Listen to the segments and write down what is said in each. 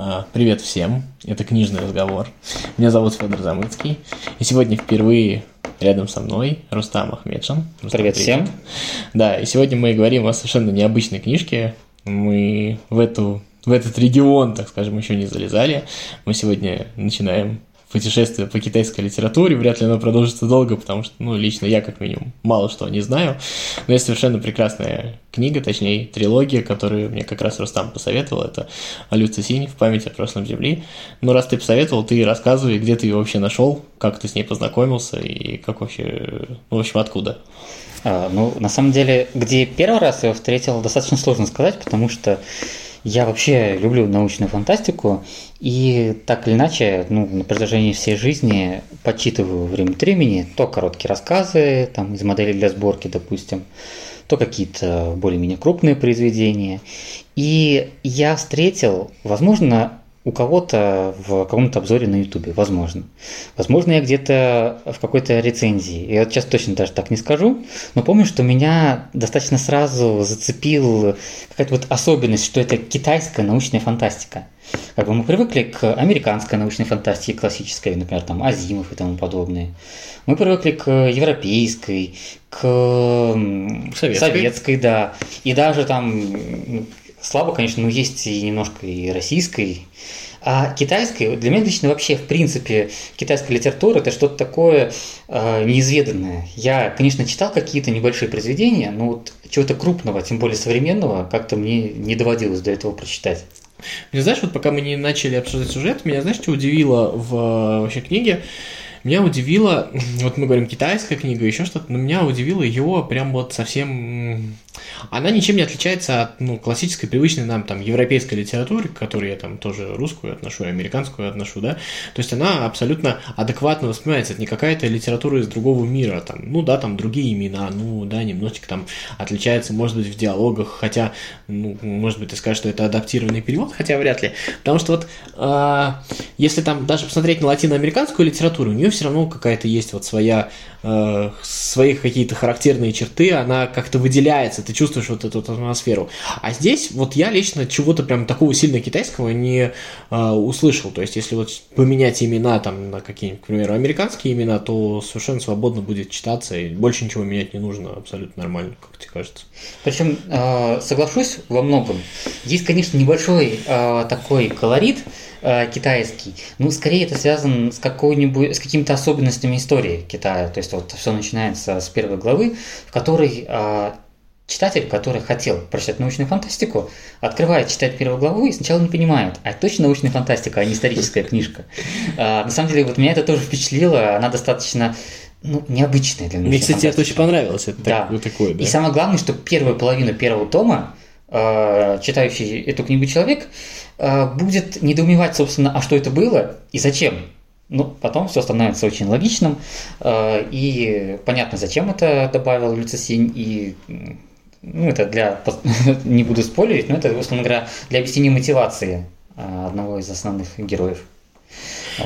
А, привет всем, это книжный разговор. Меня зовут Федор Замыцкий, и сегодня впервые рядом со мной Рустам Ахмедшин. Рустам, привет, привет всем. Да, и сегодня мы говорим о совершенно необычной книжке. Мы в, эту, в этот регион, так скажем, еще не залезали. Мы сегодня начинаем путешествие по китайской литературе. Вряд ли оно продолжится долго, потому что, ну, лично я, как минимум, мало что не знаю. Но есть совершенно прекрасная книга, точнее, трилогия, которую мне как раз Рустам посоветовал. Это «Алюци Синь. В память о прошлом Земли». Ну, раз ты посоветовал, ты рассказывай, где ты ее вообще нашел, как ты с ней познакомился и как вообще, ну, в общем, откуда. А, ну, на самом деле, где первый раз я его встретил, достаточно сложно сказать, потому что я вообще люблю научную фантастику, и так или иначе, ну, на протяжении всей жизни подчитываю время от времени то короткие рассказы, там, из моделей для сборки, допустим, то какие-то более-менее крупные произведения. И я встретил, возможно, у кого-то в каком-то обзоре на Ютубе, возможно. Возможно, я где-то в какой-то рецензии. Я вот сейчас точно даже так не скажу, но помню, что меня достаточно сразу зацепил какая-то вот особенность, что это китайская научная фантастика. Как бы мы привыкли к американской научной фантастике классической, например, там Азимов и тому подобное. Мы привыкли к европейской, к советской, советской да. И даже там слабо, конечно, но есть и немножко и российской. А китайской, для меня лично вообще, в принципе, китайская литература – это что-то такое э, неизведанное. Я, конечно, читал какие-то небольшие произведения, но вот чего-то крупного, тем более современного, как-то мне не доводилось до этого прочитать. Мне знаешь, вот пока мы не начали обсуждать сюжет, меня, знаешь, что удивило в э, вообще книге? Меня удивило, вот мы говорим китайская книга, еще что-то, но меня удивило ее прям вот совсем она ничем не отличается от ну, классической, привычной нам там европейской литературы, к которой я там тоже русскую отношу американскую отношу, да, то есть она абсолютно адекватно воспринимается, это не какая-то литература из другого мира, там, ну да, там другие имена, ну да, немножечко там отличается, может быть, в диалогах, хотя, ну, может быть, ты скажешь, что это адаптированный перевод, хотя вряд ли, потому что вот э, если там даже посмотреть на латиноамериканскую литературу, у нее все равно какая-то есть вот своя, э, свои какие-то характерные черты, она как-то выделяется, ты чувствуешь вот эту атмосферу. А здесь вот я лично чего-то прям такого сильно китайского не э, услышал. То есть, если вот поменять имена там на какие-нибудь, к примеру, американские имена, то совершенно свободно будет читаться, и больше ничего менять не нужно, абсолютно нормально, как тебе кажется. Причем, э, соглашусь во многом. Есть, конечно, небольшой э, такой колорит, китайский. Ну, скорее это связано с какой-нибудь, с какими-то особенностями истории Китая. То есть вот все начинается с первой главы, в которой Читатель, который хотел прочитать научную фантастику, открывает читать первую главу и сначала не понимает, а это точно научная фантастика, а не историческая книжка. А, на самом деле, вот меня это тоже впечатлило, она достаточно ну, необычная для Мне, кстати, это очень понравилось. Это да. вот такое, да. И самое главное, что первую половину первого тома э, читающий эту книгу человек э, будет недоумевать, собственно, а что это было и зачем. Ну, потом все становится очень логичным, э, и понятно, зачем это добавил Люцисинь, и ну, это для, не буду спойлерить, но это, условно говоря, для объяснения мотивации одного из основных героев.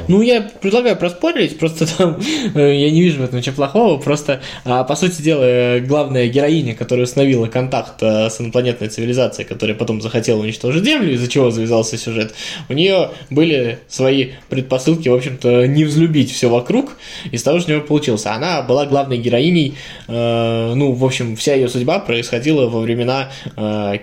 Ну, я предлагаю проспорить, просто там э, я не вижу в этом ничего плохого, просто, а, по сути дела, главная героиня, которая установила контакт э, с инопланетной цивилизацией, которая потом захотела уничтожить Землю, из-за чего завязался сюжет, у нее были свои предпосылки, в общем-то, не взлюбить все вокруг, из того, что у нее получилось. Она была главной героиней, э, ну, в общем, вся ее судьба происходила во времена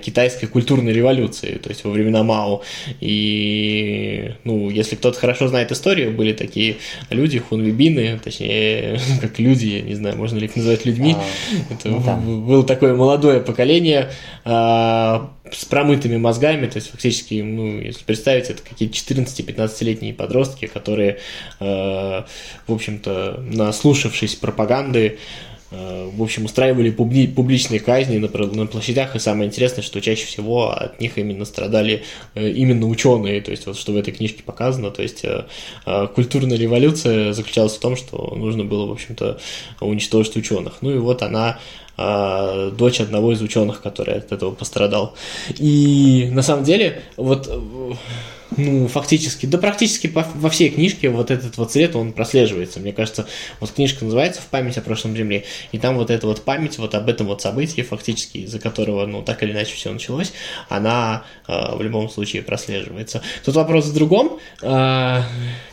китайской культурной революции, то есть во времена Мао. И, ну, если кто-то хорошо знает историю, были такие люди, хунвибины, точнее, как люди, я не знаю, можно ли их называть людьми. А, Это ну, да. было такое молодое поколение а, с промытыми мозгами, то есть фактически, ну, если представить, это какие-то 14-15-летние подростки, которые, а, в общем-то, наслушавшись пропаганды, Э, в общем, устраивали публи- публичные казни на, на площадях, и самое интересное, что чаще всего от них именно страдали э, именно ученые, то есть вот что в этой книжке показано, то есть э, культурная революция заключалась в том, что нужно было, в общем-то, уничтожить ученых. Ну и вот она э, дочь одного из ученых, который от этого пострадал. И на самом деле, вот ну, фактически, да практически по, во всей книжке вот этот вот цвет, он прослеживается. Мне кажется, вот книжка называется «В память о прошлом Земле», и там вот эта вот память вот об этом вот событии, фактически, из-за которого, ну, так или иначе все началось, она э, в любом случае прослеживается. Тут вопрос в другом, э,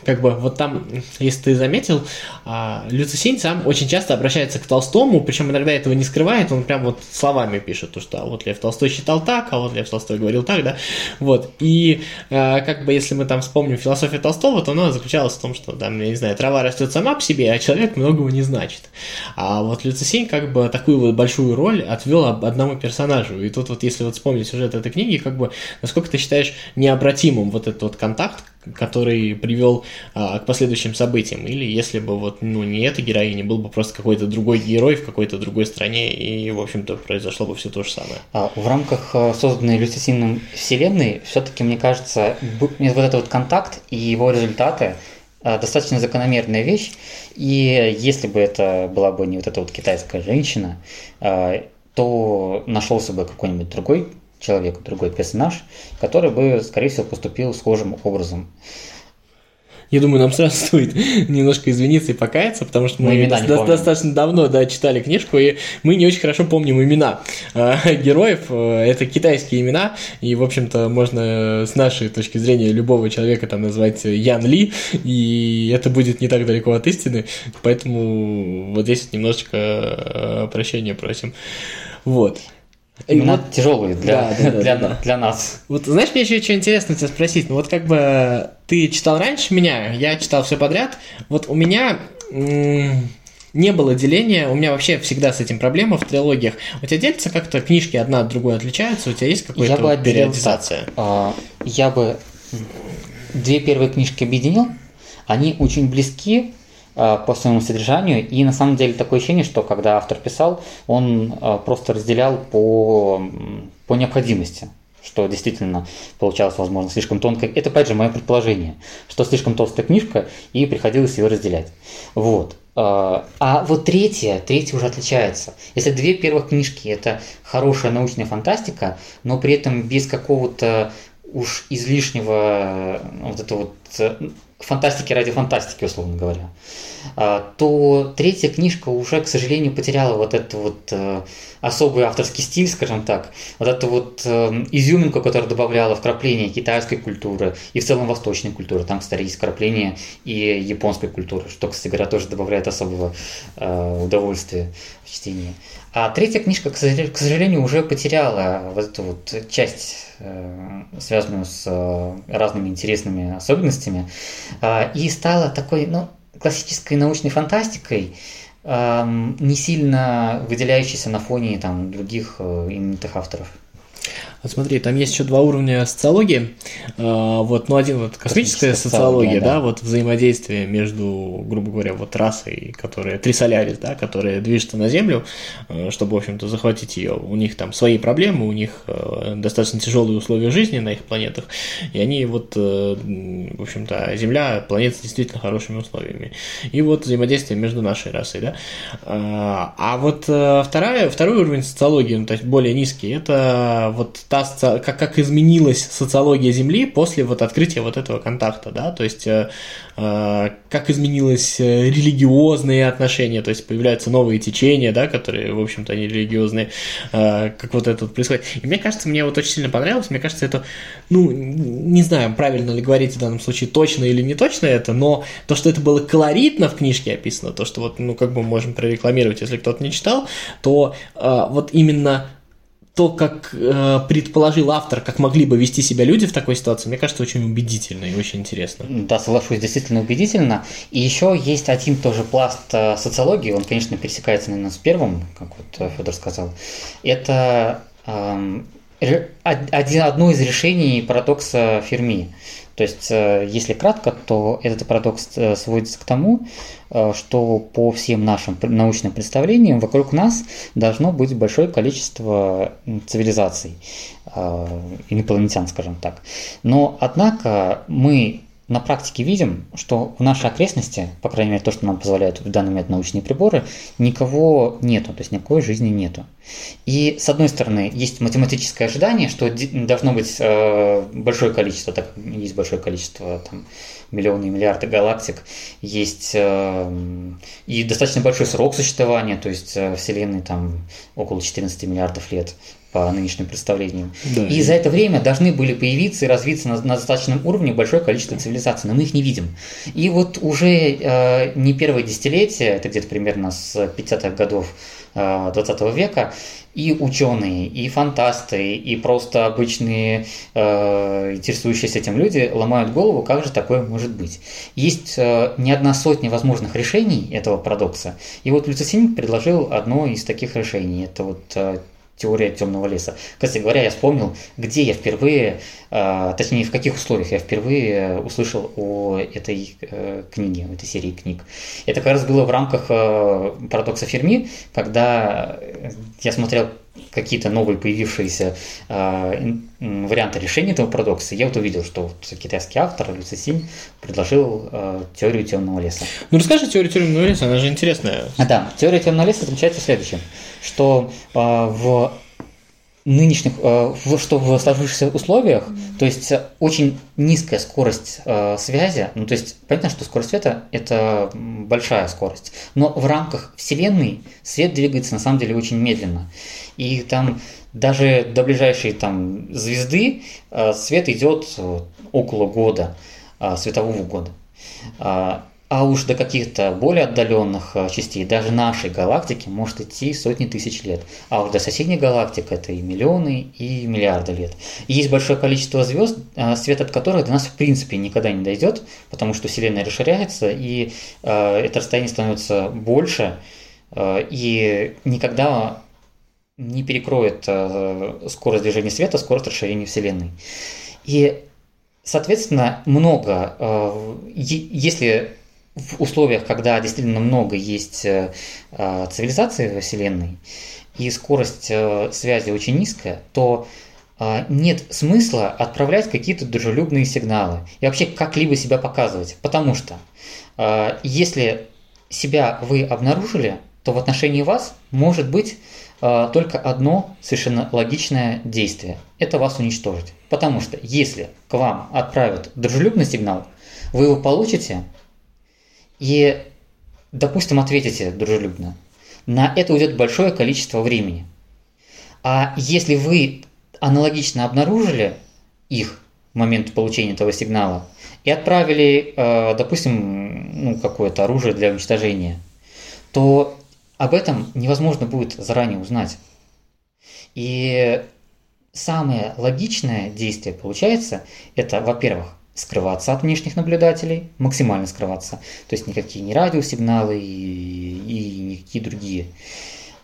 как бы вот там, если ты заметил, э, Люцисень сам очень часто обращается к Толстому, причем иногда этого не скрывает, он прям вот словами пишет, то, что а вот Лев Толстой считал так, а вот Лев Толстой говорил так, да, вот, и э, как бы если мы там вспомним философию Толстого, то она заключалась в том, что там, я не знаю, трава растет сама по себе, а человек многого не значит. А вот Люцисень как бы такую вот большую роль отвел одному персонажу. И тут вот если вот вспомнить сюжет этой книги, как бы насколько ты считаешь необратимым вот этот вот контакт, который привел а, к последующим событиям. Или если бы вот ну, не эта героиня, был бы просто какой-то другой герой в какой-то другой стране, и, в общем-то, произошло бы все то же самое. А, в рамках а, созданной Люцисином вселенной, все-таки, мне кажется, вот этот вот контакт и его результаты а, достаточно закономерная вещь. И если бы это была бы не вот эта вот китайская женщина, то нашелся бы какой-нибудь другой человек, другой персонаж, который бы, скорее всего, поступил схожим образом. Я думаю, нам сразу стоит немножко извиниться и покаяться, потому что мы, мы до- достаточно давно да, читали книжку, и мы не очень хорошо помним имена э, героев. Это китайские имена, и, в общем-то, можно с нашей точки зрения любого человека там назвать Ян Ли, и это будет не так далеко от истины, поэтому вот здесь немножечко э, прощения просим. Вот. Именно вот, тяжелые для, да, да, для, да, для нас. Вот знаешь, мне еще что интересно тебя спросить. Ну вот как бы ты читал раньше меня, я читал все подряд. Вот у меня не было деления, у меня вообще всегда с этим проблема в трилогиях. У тебя делятся как-то книжки одна от другой отличаются, у тебя есть какая-то вот периодизация? Так, а, я бы две первые книжки объединил, они очень близки, по своему содержанию. И на самом деле такое ощущение, что когда автор писал, он э, просто разделял по, по необходимости что действительно получалось, возможно, слишком тонко. Это, опять же, мое предположение, что слишком толстая книжка, и приходилось ее разделять. Вот. Э, а вот третья, третья уже отличается. Если две первых книжки – это хорошая научная фантастика, но при этом без какого-то уж излишнего вот этого вот фантастики ради фантастики, условно говоря, а, то третья книжка уже, к сожалению, потеряла вот этот вот э, особый авторский стиль, скажем так, вот эту вот э, изюминку, которая добавляла вкрапление китайской культуры и в целом восточной культуры. Там, кстати, есть вкрапление и японской культуры, что, кстати говоря, тоже добавляет особого э, удовольствия в чтении. А третья книжка, к сожалению, уже потеряла вот эту вот часть, э, связанную с э, разными интересными особенностями, а, и стала такой, ну, классической научной фантастикой, не сильно выделяющейся на фоне там, других э, именитых авторов. Смотри, там есть еще два уровня социологии. А, вот, ну, один вот космическая, космическая социология, социология, да, да, вот взаимодействие между, грубо говоря, вот расой, которая Трисолярис, да, которая движется на Землю, э, чтобы, в общем-то, захватить ее. У них там свои проблемы, у них э, достаточно тяжелые условия жизни на их планетах, и они вот, э, в общем-то, Земля планета с действительно хорошими условиями. И вот взаимодействие между нашей расой, да. А, а вот вторая, второй уровень социологии, ну, то есть более низкий, это вот та, как, как изменилась социология Земли после вот открытия вот этого контакта, да, то есть э, э как изменилось э, религиозные отношения, то есть появляются новые течения, да, которые, в общем-то, они религиозные, э, как вот это вот происходит. И мне кажется, мне вот очень сильно понравилось, мне кажется, это, ну, не знаю, правильно ли говорить в данном случае точно или не точно это, но то, что это было колоритно в книжке описано, то, что вот, ну, как бы можем прорекламировать, если кто-то не читал, то э, вот именно то, как э, предположил автор, как могли бы вести себя люди в такой ситуации, мне кажется, очень убедительно и очень интересно. Да, соглашусь, действительно убедительно. И еще есть один тоже пласт э, социологии, он, конечно, пересекается, наверное, с первым, как вот э, Федор сказал. Это э, один, одно из решений парадокса Ферми. То есть, э, если кратко, то этот парадокс э, сводится к тому, э, что по всем нашим научным представлениям вокруг нас должно быть большое количество цивилизаций, инопланетян, скажем так. Но, однако, мы на практике видим, что в нашей окрестности, по крайней мере, то, что нам позволяют в данный момент научные приборы, никого нету, то есть никакой жизни нету. И, с одной стороны, есть математическое ожидание, что должно быть э, большое количество, так есть большое количество там, миллионы и миллиарды галактик, есть э, и достаточно большой срок существования, то есть э, Вселенной там около 14 миллиардов лет по нынешним представлениям. Да. И за это время должны были появиться и развиться на, на достаточном уровне большое количество цивилизаций, но мы их не видим. И вот уже э, не первое десятилетие, это где-то примерно с 50-х годов э, 20 века, и ученые, и фантасты, и просто обычные э, интересующиеся этим люди ломают голову, как же такое может быть. Есть э, не одна сотня возможных решений этого парадокса, и вот Люцисин предложил одно из таких решений. Это вот э, теория темного леса. Кстати говоря, я вспомнил, где я впервые, э, точнее, в каких условиях я впервые услышал о этой э, книге, этой серии книг. Это как раз было в рамках э, парадокса Ферми, когда я смотрел какие-то новые появившиеся э, варианты решения этого парадокса, я вот увидел, что вот китайский автор Лю Цисинь предложил э, теорию темного леса. Ну расскажи теорию темного леса, она же интересная. А, да, теория темного леса заключается в следующем, что э, в нынешних, э, что в сложившихся условиях, то есть очень низкая скорость э, связи, ну то есть понятно, что скорость света это большая скорость, но в рамках Вселенной свет двигается на самом деле очень медленно. И там даже до ближайшей там звезды э, свет идет около года, светового года. А уж до каких-то более отдаленных э, частей, даже нашей галактики, может идти сотни тысяч лет. А уж до соседней галактик это и миллионы, и миллиарды лет. И есть большое количество звезд, э, свет от которых до нас в принципе никогда не дойдет, потому что Вселенная расширяется, и э, это расстояние становится больше, и никогда не перекроет скорость движения света, скорость расширения Вселенной. И, соответственно, много, если в условиях, когда действительно много есть э, э, цивилизаций во Вселенной, и скорость э, связи очень низкая, то нет смысла отправлять какие-то дружелюбные сигналы и вообще как-либо себя показывать. Потому что если себя вы обнаружили, то в отношении вас может быть только одно совершенно логичное действие. Это вас уничтожить. Потому что если к вам отправят дружелюбный сигнал, вы его получите, и, допустим, ответите дружелюбно, на это уйдет большое количество времени. А если вы аналогично обнаружили их в момент получения этого сигнала и отправили, э, допустим, ну, какое-то оружие для уничтожения, то об этом невозможно будет заранее узнать. И самое логичное действие получается, это, во-первых, скрываться от внешних наблюдателей, максимально скрываться. То есть никакие не радиосигналы и, и никакие другие.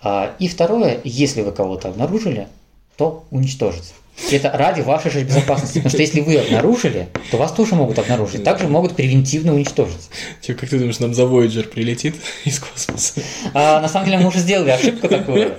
А, и второе, если вы кого-то обнаружили, то уничтожить. Это ради вашей же безопасности. Потому что если вы обнаружили, то вас тоже могут обнаружить. Также могут превентивно уничтожить. Типа, как ты думаешь, нам за Voyager прилетит из космоса? А, на самом деле мы уже сделали ошибку такую.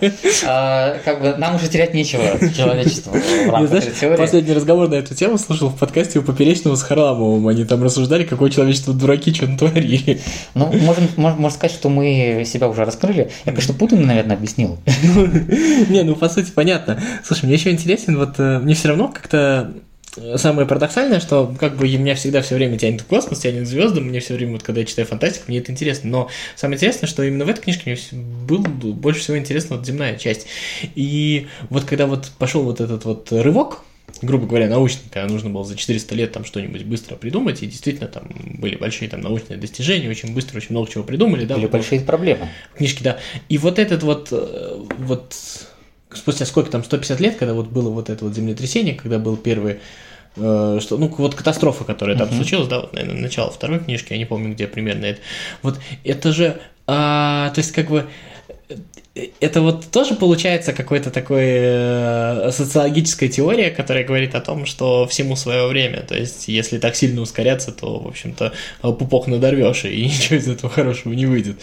А, как бы нам уже терять нечего человечеству в знаешь. Последний разговор на эту тему слушал в подкасте у Поперечного с Харламовым. Они там рассуждали, какое человечество дураки, что натворили. Ну, можем, можно сказать, что мы себя уже раскрыли. Я, конечно, Путин, наверное, объяснил. Не, ну, по сути, понятно. Слушай, мне еще интересен вот Мне все равно как-то э, самое парадоксальное, что как бы меня всегда все время тянет в космос, тянет к звездам, мне все время, вот когда я читаю фантастику, мне это интересно. Но самое интересное, что именно в этой книжке мне был больше всего интересна вот земная часть. И вот когда вот пошел вот этот вот рывок, грубо говоря, научный, когда нужно было за 400 лет там что-нибудь быстро придумать, и действительно там были большие там научные достижения, очень быстро, очень много чего придумали, да. Были вот, большие проблемы. Книжки, да. И вот этот вот, э, вот спустя сколько там, 150 лет, когда вот было вот это вот землетрясение, когда был первый э, что, ну, вот катастрофа, которая там uh-huh. случилась, да, вот, наверное, начало второй книжки, я не помню, где примерно это. Вот это же, а, то есть, как бы, это вот тоже получается какой-то такой э, социологическая теория, которая говорит о том, что всему свое время. То есть, если так сильно ускоряться, то, в общем-то, пупок надорвешь, и ничего из этого хорошего не выйдет.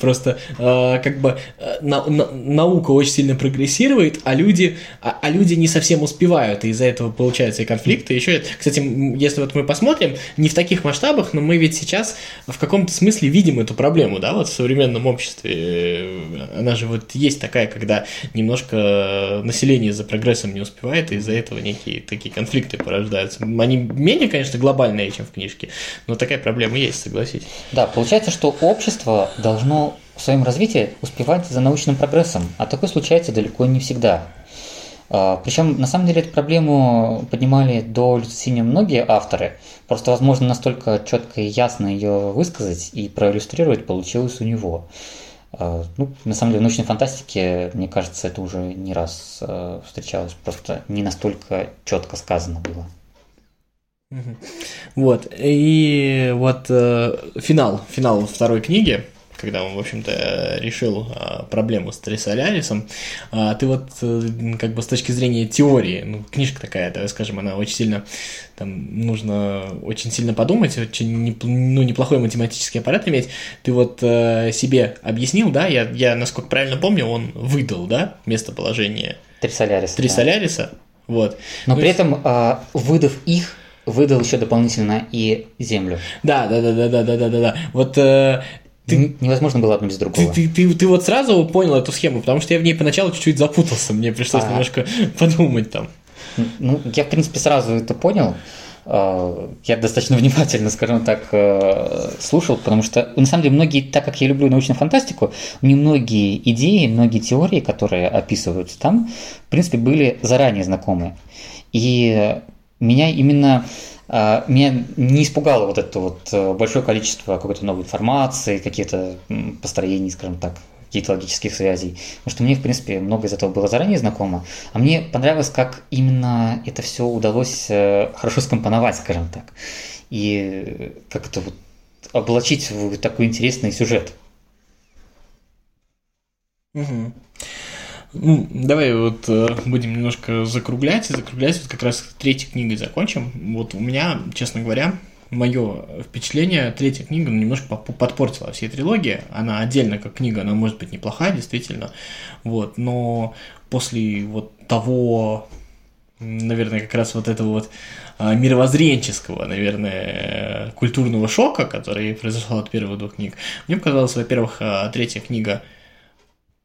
Просто э, как бы на, на, наука очень сильно прогрессирует, а люди, а, а люди не совсем успевают, и из-за этого получаются и конфликты. Еще, кстати, если вот мы посмотрим, не в таких масштабах, но мы ведь сейчас в каком-то смысле видим эту проблему, да, вот в современном обществе. Она же вот есть такая, когда немножко население за прогрессом не успевает, и из-за этого некие такие конфликты порождаются. Они менее, конечно, глобальные, чем в книжке, но такая проблема есть, согласитесь. Да, получается, что общество должно в своем развитии успевать за научным прогрессом, а такое случается далеко не всегда. А, Причем, на самом деле, эту проблему поднимали до Люцини многие авторы, просто, возможно, настолько четко и ясно ее высказать и проиллюстрировать получилось у него. А, ну, на самом деле, в научной фантастике, мне кажется, это уже не раз а, встречалось, просто не настолько четко сказано было. Вот, и вот э, финал, финал второй книги, когда он, в общем-то, решил а, проблему с Трисолярисом, а, ты вот, э, как бы с точки зрения теории, ну, книжка такая, давай скажем, она очень сильно, там, нужно очень сильно подумать, очень, ну, неплохой математический аппарат иметь, ты вот э, себе объяснил, да, я, я, насколько правильно помню, он выдал, да, местоположение Трисоляриса. Трисоляриса, да. вот. Но ну, при этом, а, выдав их, выдал еще дополнительно и землю. Да, да, да, да, да, да, да, да. Вот э, ты, невозможно было одно без другого. Ты, ты, ты, ты вот сразу понял эту схему, потому что я в ней поначалу чуть-чуть запутался, мне пришлось а. немножко подумать там. Ну, я, в принципе, сразу это понял. А, я достаточно внимательно, скажем так, э, слушал, потому что, на самом деле, многие, так как я люблю научную фантастику, мне многие идеи, многие теории, которые описываются там, в принципе, были заранее знакомы. И меня именно а, меня не испугало вот это вот э, большое количество какой-то новой информации, какие-то построений, скажем так, каких-то логических связей. Потому что мне, в принципе, много из этого было заранее знакомо. А мне понравилось, как именно это все удалось э, хорошо скомпоновать, скажем так. И как это вот облачить в такой интересный сюжет. Угу. Ну, давай вот э, будем немножко закруглять, и закруглять вот как раз третьей книгой закончим. Вот у меня, честно говоря, мое впечатление, третья книга ну, немножко подпортила всей трилогии. Она отдельно как книга, она может быть неплохая, действительно. Вот, но после вот того, наверное, как раз вот этого вот а, мировоззренческого, наверное, культурного шока, который произошел от первых двух книг, мне показалось, во-первых, а, третья книга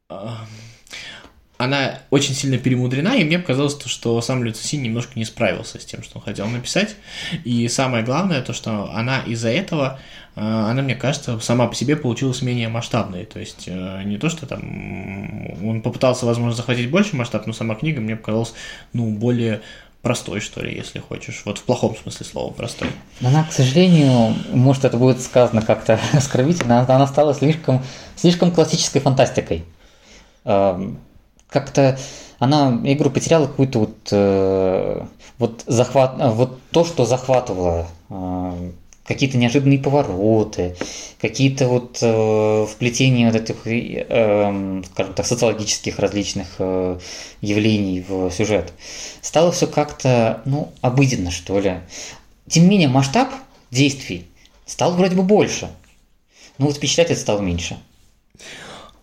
а, она очень сильно перемудрена, и мне показалось, то, что сам Люцисин немножко не справился с тем, что он хотел написать. И самое главное, то, что она из-за этого, э, она, мне кажется, сама по себе получилась менее масштабной. То есть э, не то, что там он попытался, возможно, захватить больше масштаб, но сама книга мне показалась, ну, более простой, что ли, если хочешь. Вот в плохом смысле слова простой. Она, к сожалению, может, это будет сказано как-то оскорбительно, она стала слишком, слишком классической фантастикой эм, как-то она игру потеряла какую-то вот, э, вот захват, э, вот то, что захватывало э, какие-то неожиданные повороты, какие-то вот э, вплетения вот этих, э, скажем так, социологических различных э, явлений в сюжет. Стало все как-то, ну, обыденно, что ли. Тем не менее, масштаб действий стал вроде бы больше. Но вот впечатлять это стало меньше.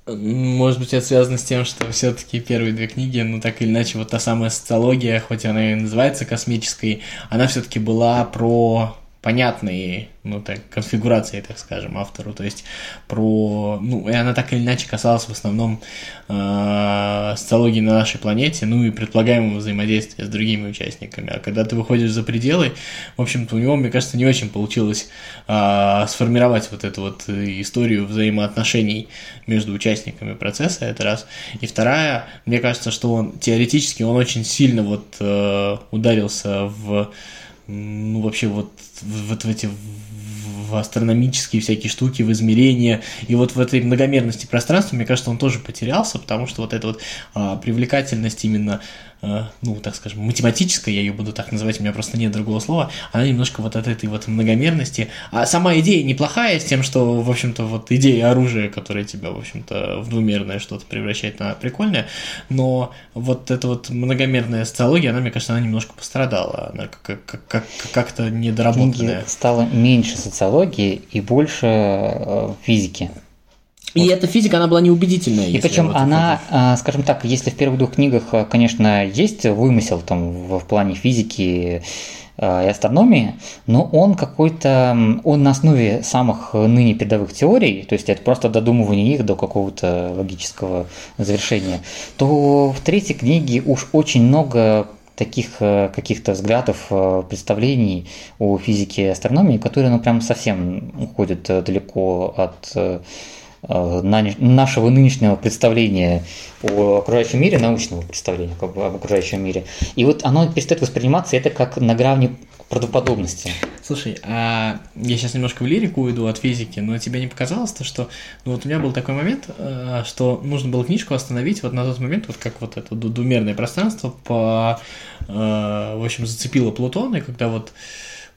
Может быть, это связано с тем, что все-таки первые две книги, ну так или иначе, вот та самая социология, хоть она и называется космической, она все-таки была про понятные, ну так, конфигурации, так скажем, автору, то есть про, ну, и она так или иначе касалась в основном э, социологии на нашей планете, ну и предполагаемого взаимодействия с другими участниками, а когда ты выходишь за пределы, в общем-то, у него, мне кажется, не очень получилось э, сформировать вот эту вот историю взаимоотношений между участниками процесса, это раз, и вторая, мне кажется, что он теоретически, он очень сильно вот э, ударился в ну, вообще вот, вот в эти в астрономические всякие штуки, в измерения. И вот в этой многомерности пространства, мне кажется, он тоже потерялся, потому что вот эта вот а, привлекательность именно ну, так скажем, математическая, я ее буду так называть, у меня просто нет другого слова, она немножко вот от этой вот многомерности. А сама идея неплохая с тем, что, в общем-то, вот идея оружия, которая тебя, в общем-то, в двумерное что-то превращает, она прикольная, но вот эта вот многомерная социология, она, мне кажется, она немножко пострадала, она как- как- как- как-то недоработанная. Стало меньше социологии и больше э, физики. И эта физика, она была неубедительная. И причем вот она, это- а, скажем так, если в первых двух книгах, а, конечно, есть вымысел там в плане физики а, и астрономии, но он какой-то, он на основе самых ныне передовых теорий, то есть это просто додумывание их до какого-то логического завершения, то в третьей книге уж очень много таких э, каких-то взглядов, э, представлений о физике и астрономии, которые, ну, прям совсем уходят э, далеко от нашего нынешнего представления о окружающем мире, научного представления как бы, об окружающем мире. И вот оно перестает восприниматься это как на грани правдоподобности. Слушай, а я сейчас немножко в лирику уйду от физики, но тебе не показалось то, что ну вот у меня был такой момент, э, что нужно было книжку остановить вот на тот момент, вот как вот это двумерное пространство по, э, в общем, зацепило Плутона, и когда вот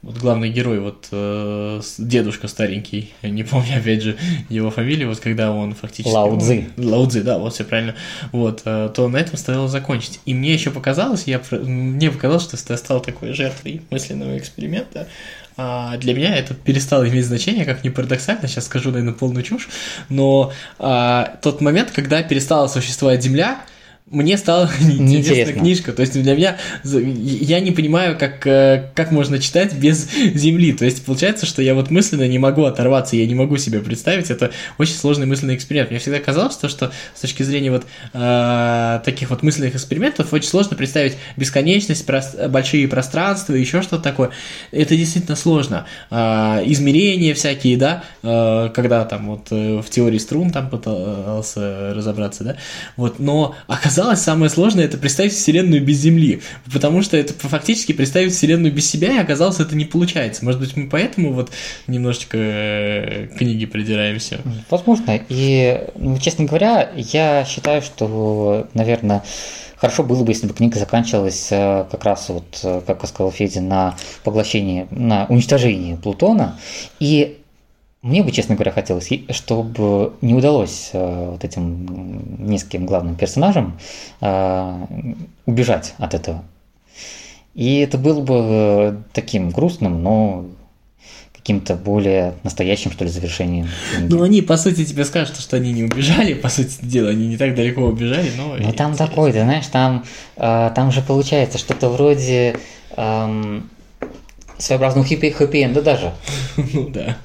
вот главный герой, вот э, дедушка старенький, я не помню, опять же, его фамилию, вот когда он фактически... Лао Цзы. Лао Цзы, да, вот все правильно. Вот, э, то на этом стоило закончить. И мне еще показалось, я, мне показалось, что я стал такой жертвой мысленного эксперимента. А для меня это перестало иметь значение, как ни парадоксально, сейчас скажу, наверное, полную чушь, но а, тот момент, когда перестала существовать Земля, мне стала неинтересна книжка. То есть для меня я не понимаю, как, э, как можно читать без Земли. То есть получается, что я вот мысленно не могу оторваться, я не могу себе представить. Это очень сложный мысленный эксперимент. Мне всегда казалось, что, что с точки зрения вот э, таких вот мысленных экспериментов очень сложно представить бесконечность, прос- большие пространства, еще что-то такое. Это действительно сложно. А, измерения всякие, да, э, когда там вот э, в теории струн там пытался разобраться, да, вот, но оказалось самое сложное это представить Вселенную без Земли, потому что это фактически представить Вселенную без себя, и оказалось это не получается. Может быть, мы поэтому вот немножечко э, к книге придираемся. Возможно. И, ну, честно говоря, я считаю, что, наверное, хорошо было бы, если бы книга заканчивалась э, как раз вот, э, как сказал Федя, на поглощении, на уничтожении Плутона. И мне бы, честно говоря, хотелось, чтобы не удалось э, вот этим м, нескольким главным персонажам э, убежать от этого. И это было бы э, таким грустным, но каким-то более настоящим, что ли, завершением. книги. Ну, они, по сути, тебе скажут, что они не убежали, по сути дела, они не так далеко убежали, но... Ну там интересно. такой, ты знаешь, там, э, там же получается что-то вроде эм, своеобразного хэппи, хэппи-энда даже. Ну, да.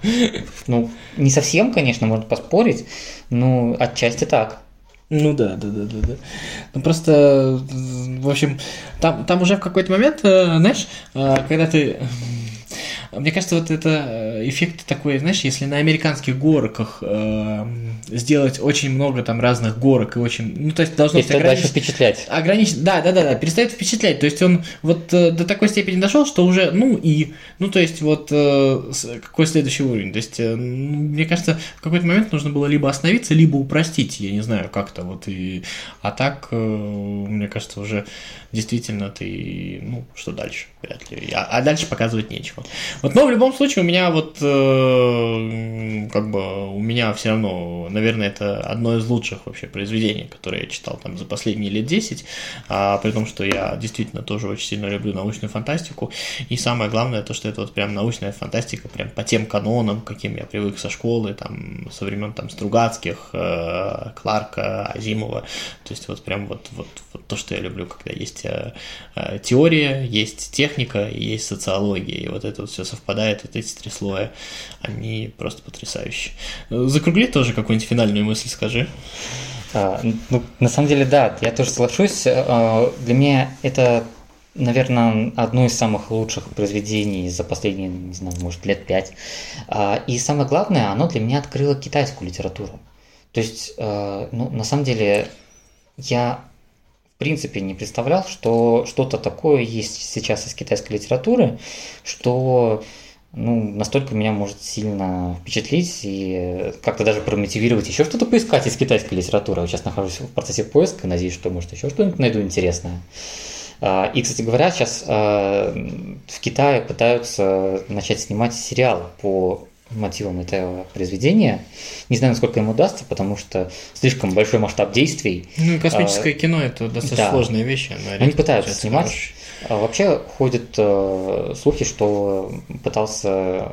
Ну, не совсем, конечно, можно поспорить, но отчасти так. Ну да, да, да, да, да. Ну просто, в общем, там, там уже в какой-то момент, э, знаешь, э, когда ты. Мне кажется, вот это э, эффект такой, знаешь, если на американских горках э, сделать очень много там разных горок и очень. Ну, то есть должно быть Перестает дальше ограничено- впечатлять. ограничен, да, да, да, да, перестает впечатлять. То есть он вот э, до такой степени дошел, что уже, ну и, ну то есть вот э, какой следующий уровень. То есть э, мне кажется, в какой-то момент нужно было либо остановиться, либо упростить, я не знаю, как-то вот и, а так, э, мне кажется, уже действительно ты, ну что дальше, вряд ли, а, а дальше показывать нечего. Вот, но в любом случае у меня вот, э, как бы, у меня все равно, наверное, это одно из лучших вообще произведений, которые я читал там за последние лет 10, а, при том, что я действительно тоже очень сильно люблю научную фантастику, и самое главное, то, что это вот прям научная фантастика, прям по тем канонам, каким я привык со школы, там, со времен там Стругацких, э, Кларка, Азимова, то есть вот прям вот, вот, вот то, что я люблю, когда есть э, э, теория, есть техника есть социология, и вот это вот все совпадает, вот эти три слоя, они просто потрясающие. Закругли тоже какую-нибудь финальную мысль, скажи. А, ну, на самом деле, да, я тоже соглашусь. А, Для меня это, наверное, одно из самых лучших произведений за последние, не знаю, может, лет пять. А, И самое главное, оно для меня открыло китайскую литературу. То есть, а, ну, на самом деле, я в принципе не представлял, что что-то такое есть сейчас из китайской литературы, что ну, настолько меня может сильно впечатлить и как-то даже промотивировать еще что-то поискать из китайской литературы. Я сейчас нахожусь в процессе поиска, надеюсь, что, может, еще что-нибудь найду интересное. А, и, кстати говоря, сейчас а, в Китае пытаются начать снимать сериал по мотивам этого произведения. Не знаю, насколько ему удастся, потому что слишком большой масштаб действий. Ну, космическое а, кино это достаточно да. сложная вещь. Они пытаются снимать. Хороший. А вообще ходят э, слухи, что пытался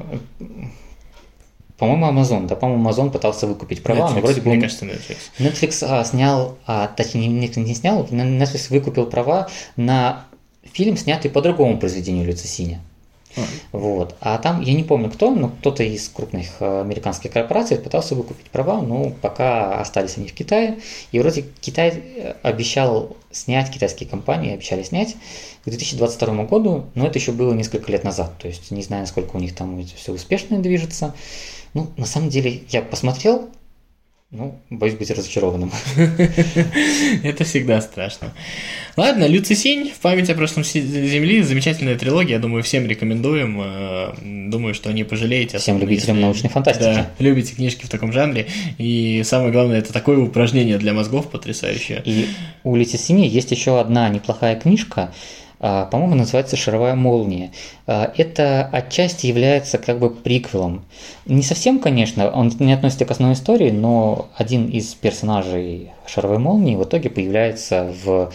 по-моему, Amazon, да, по-моему, Amazon пытался выкупить права, Netflix, но вроде бы... Мне кажется, Netflix. Netflix а, снял, а, точнее, не, не снял, Netflix выкупил права на фильм, снятый по другому произведению Люци Вот. А там, я не помню кто, но кто-то из крупных э, американских корпораций пытался выкупить права, но пока остались они в Китае. И вроде Китай э, обещал снять, китайские компании обещали снять к 2022 году, но это еще было несколько лет назад. То есть не знаю, насколько у них там все успешно движется. Ну, на самом деле, я посмотрел, ну, боюсь быть разочарованным. Это всегда страшно. Ладно, Люцисинь в память о прошлом Земли. Замечательная трилогия. Я думаю, всем рекомендуем. Э, думаю, что не пожалеете. Всем любителям научной фантастики. Да, любите книжки в таком жанре. И самое главное, это такое упражнение для мозгов потрясающее. И у Люцисини есть еще одна неплохая книжка по-моему, называется «Шаровая молния». А, это отчасти является как бы приквелом. Не совсем, конечно, он не относится к основной истории, но один из персонажей «Шаровой молнии» в итоге появляется в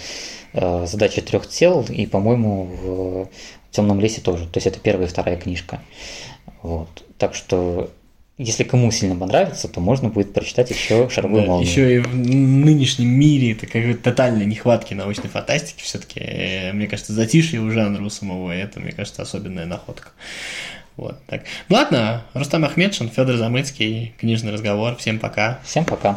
а, «Задаче трех тел» и, по-моему, в «Темном лесе» тоже. То есть это первая и вторая книжка. Вот. Так что если кому сильно понравится, то можно будет прочитать еще «Шаровую да, молнию». Еще и в нынешнем мире это какой-то тотальной нехватки научной фантастики все-таки, э, мне кажется, затишье у жанра у самого, это, мне кажется, особенная находка. Вот, так. Ну ладно, Рустам Ахмедшин, Федор Замыцкий, книжный разговор. Всем пока. Всем пока.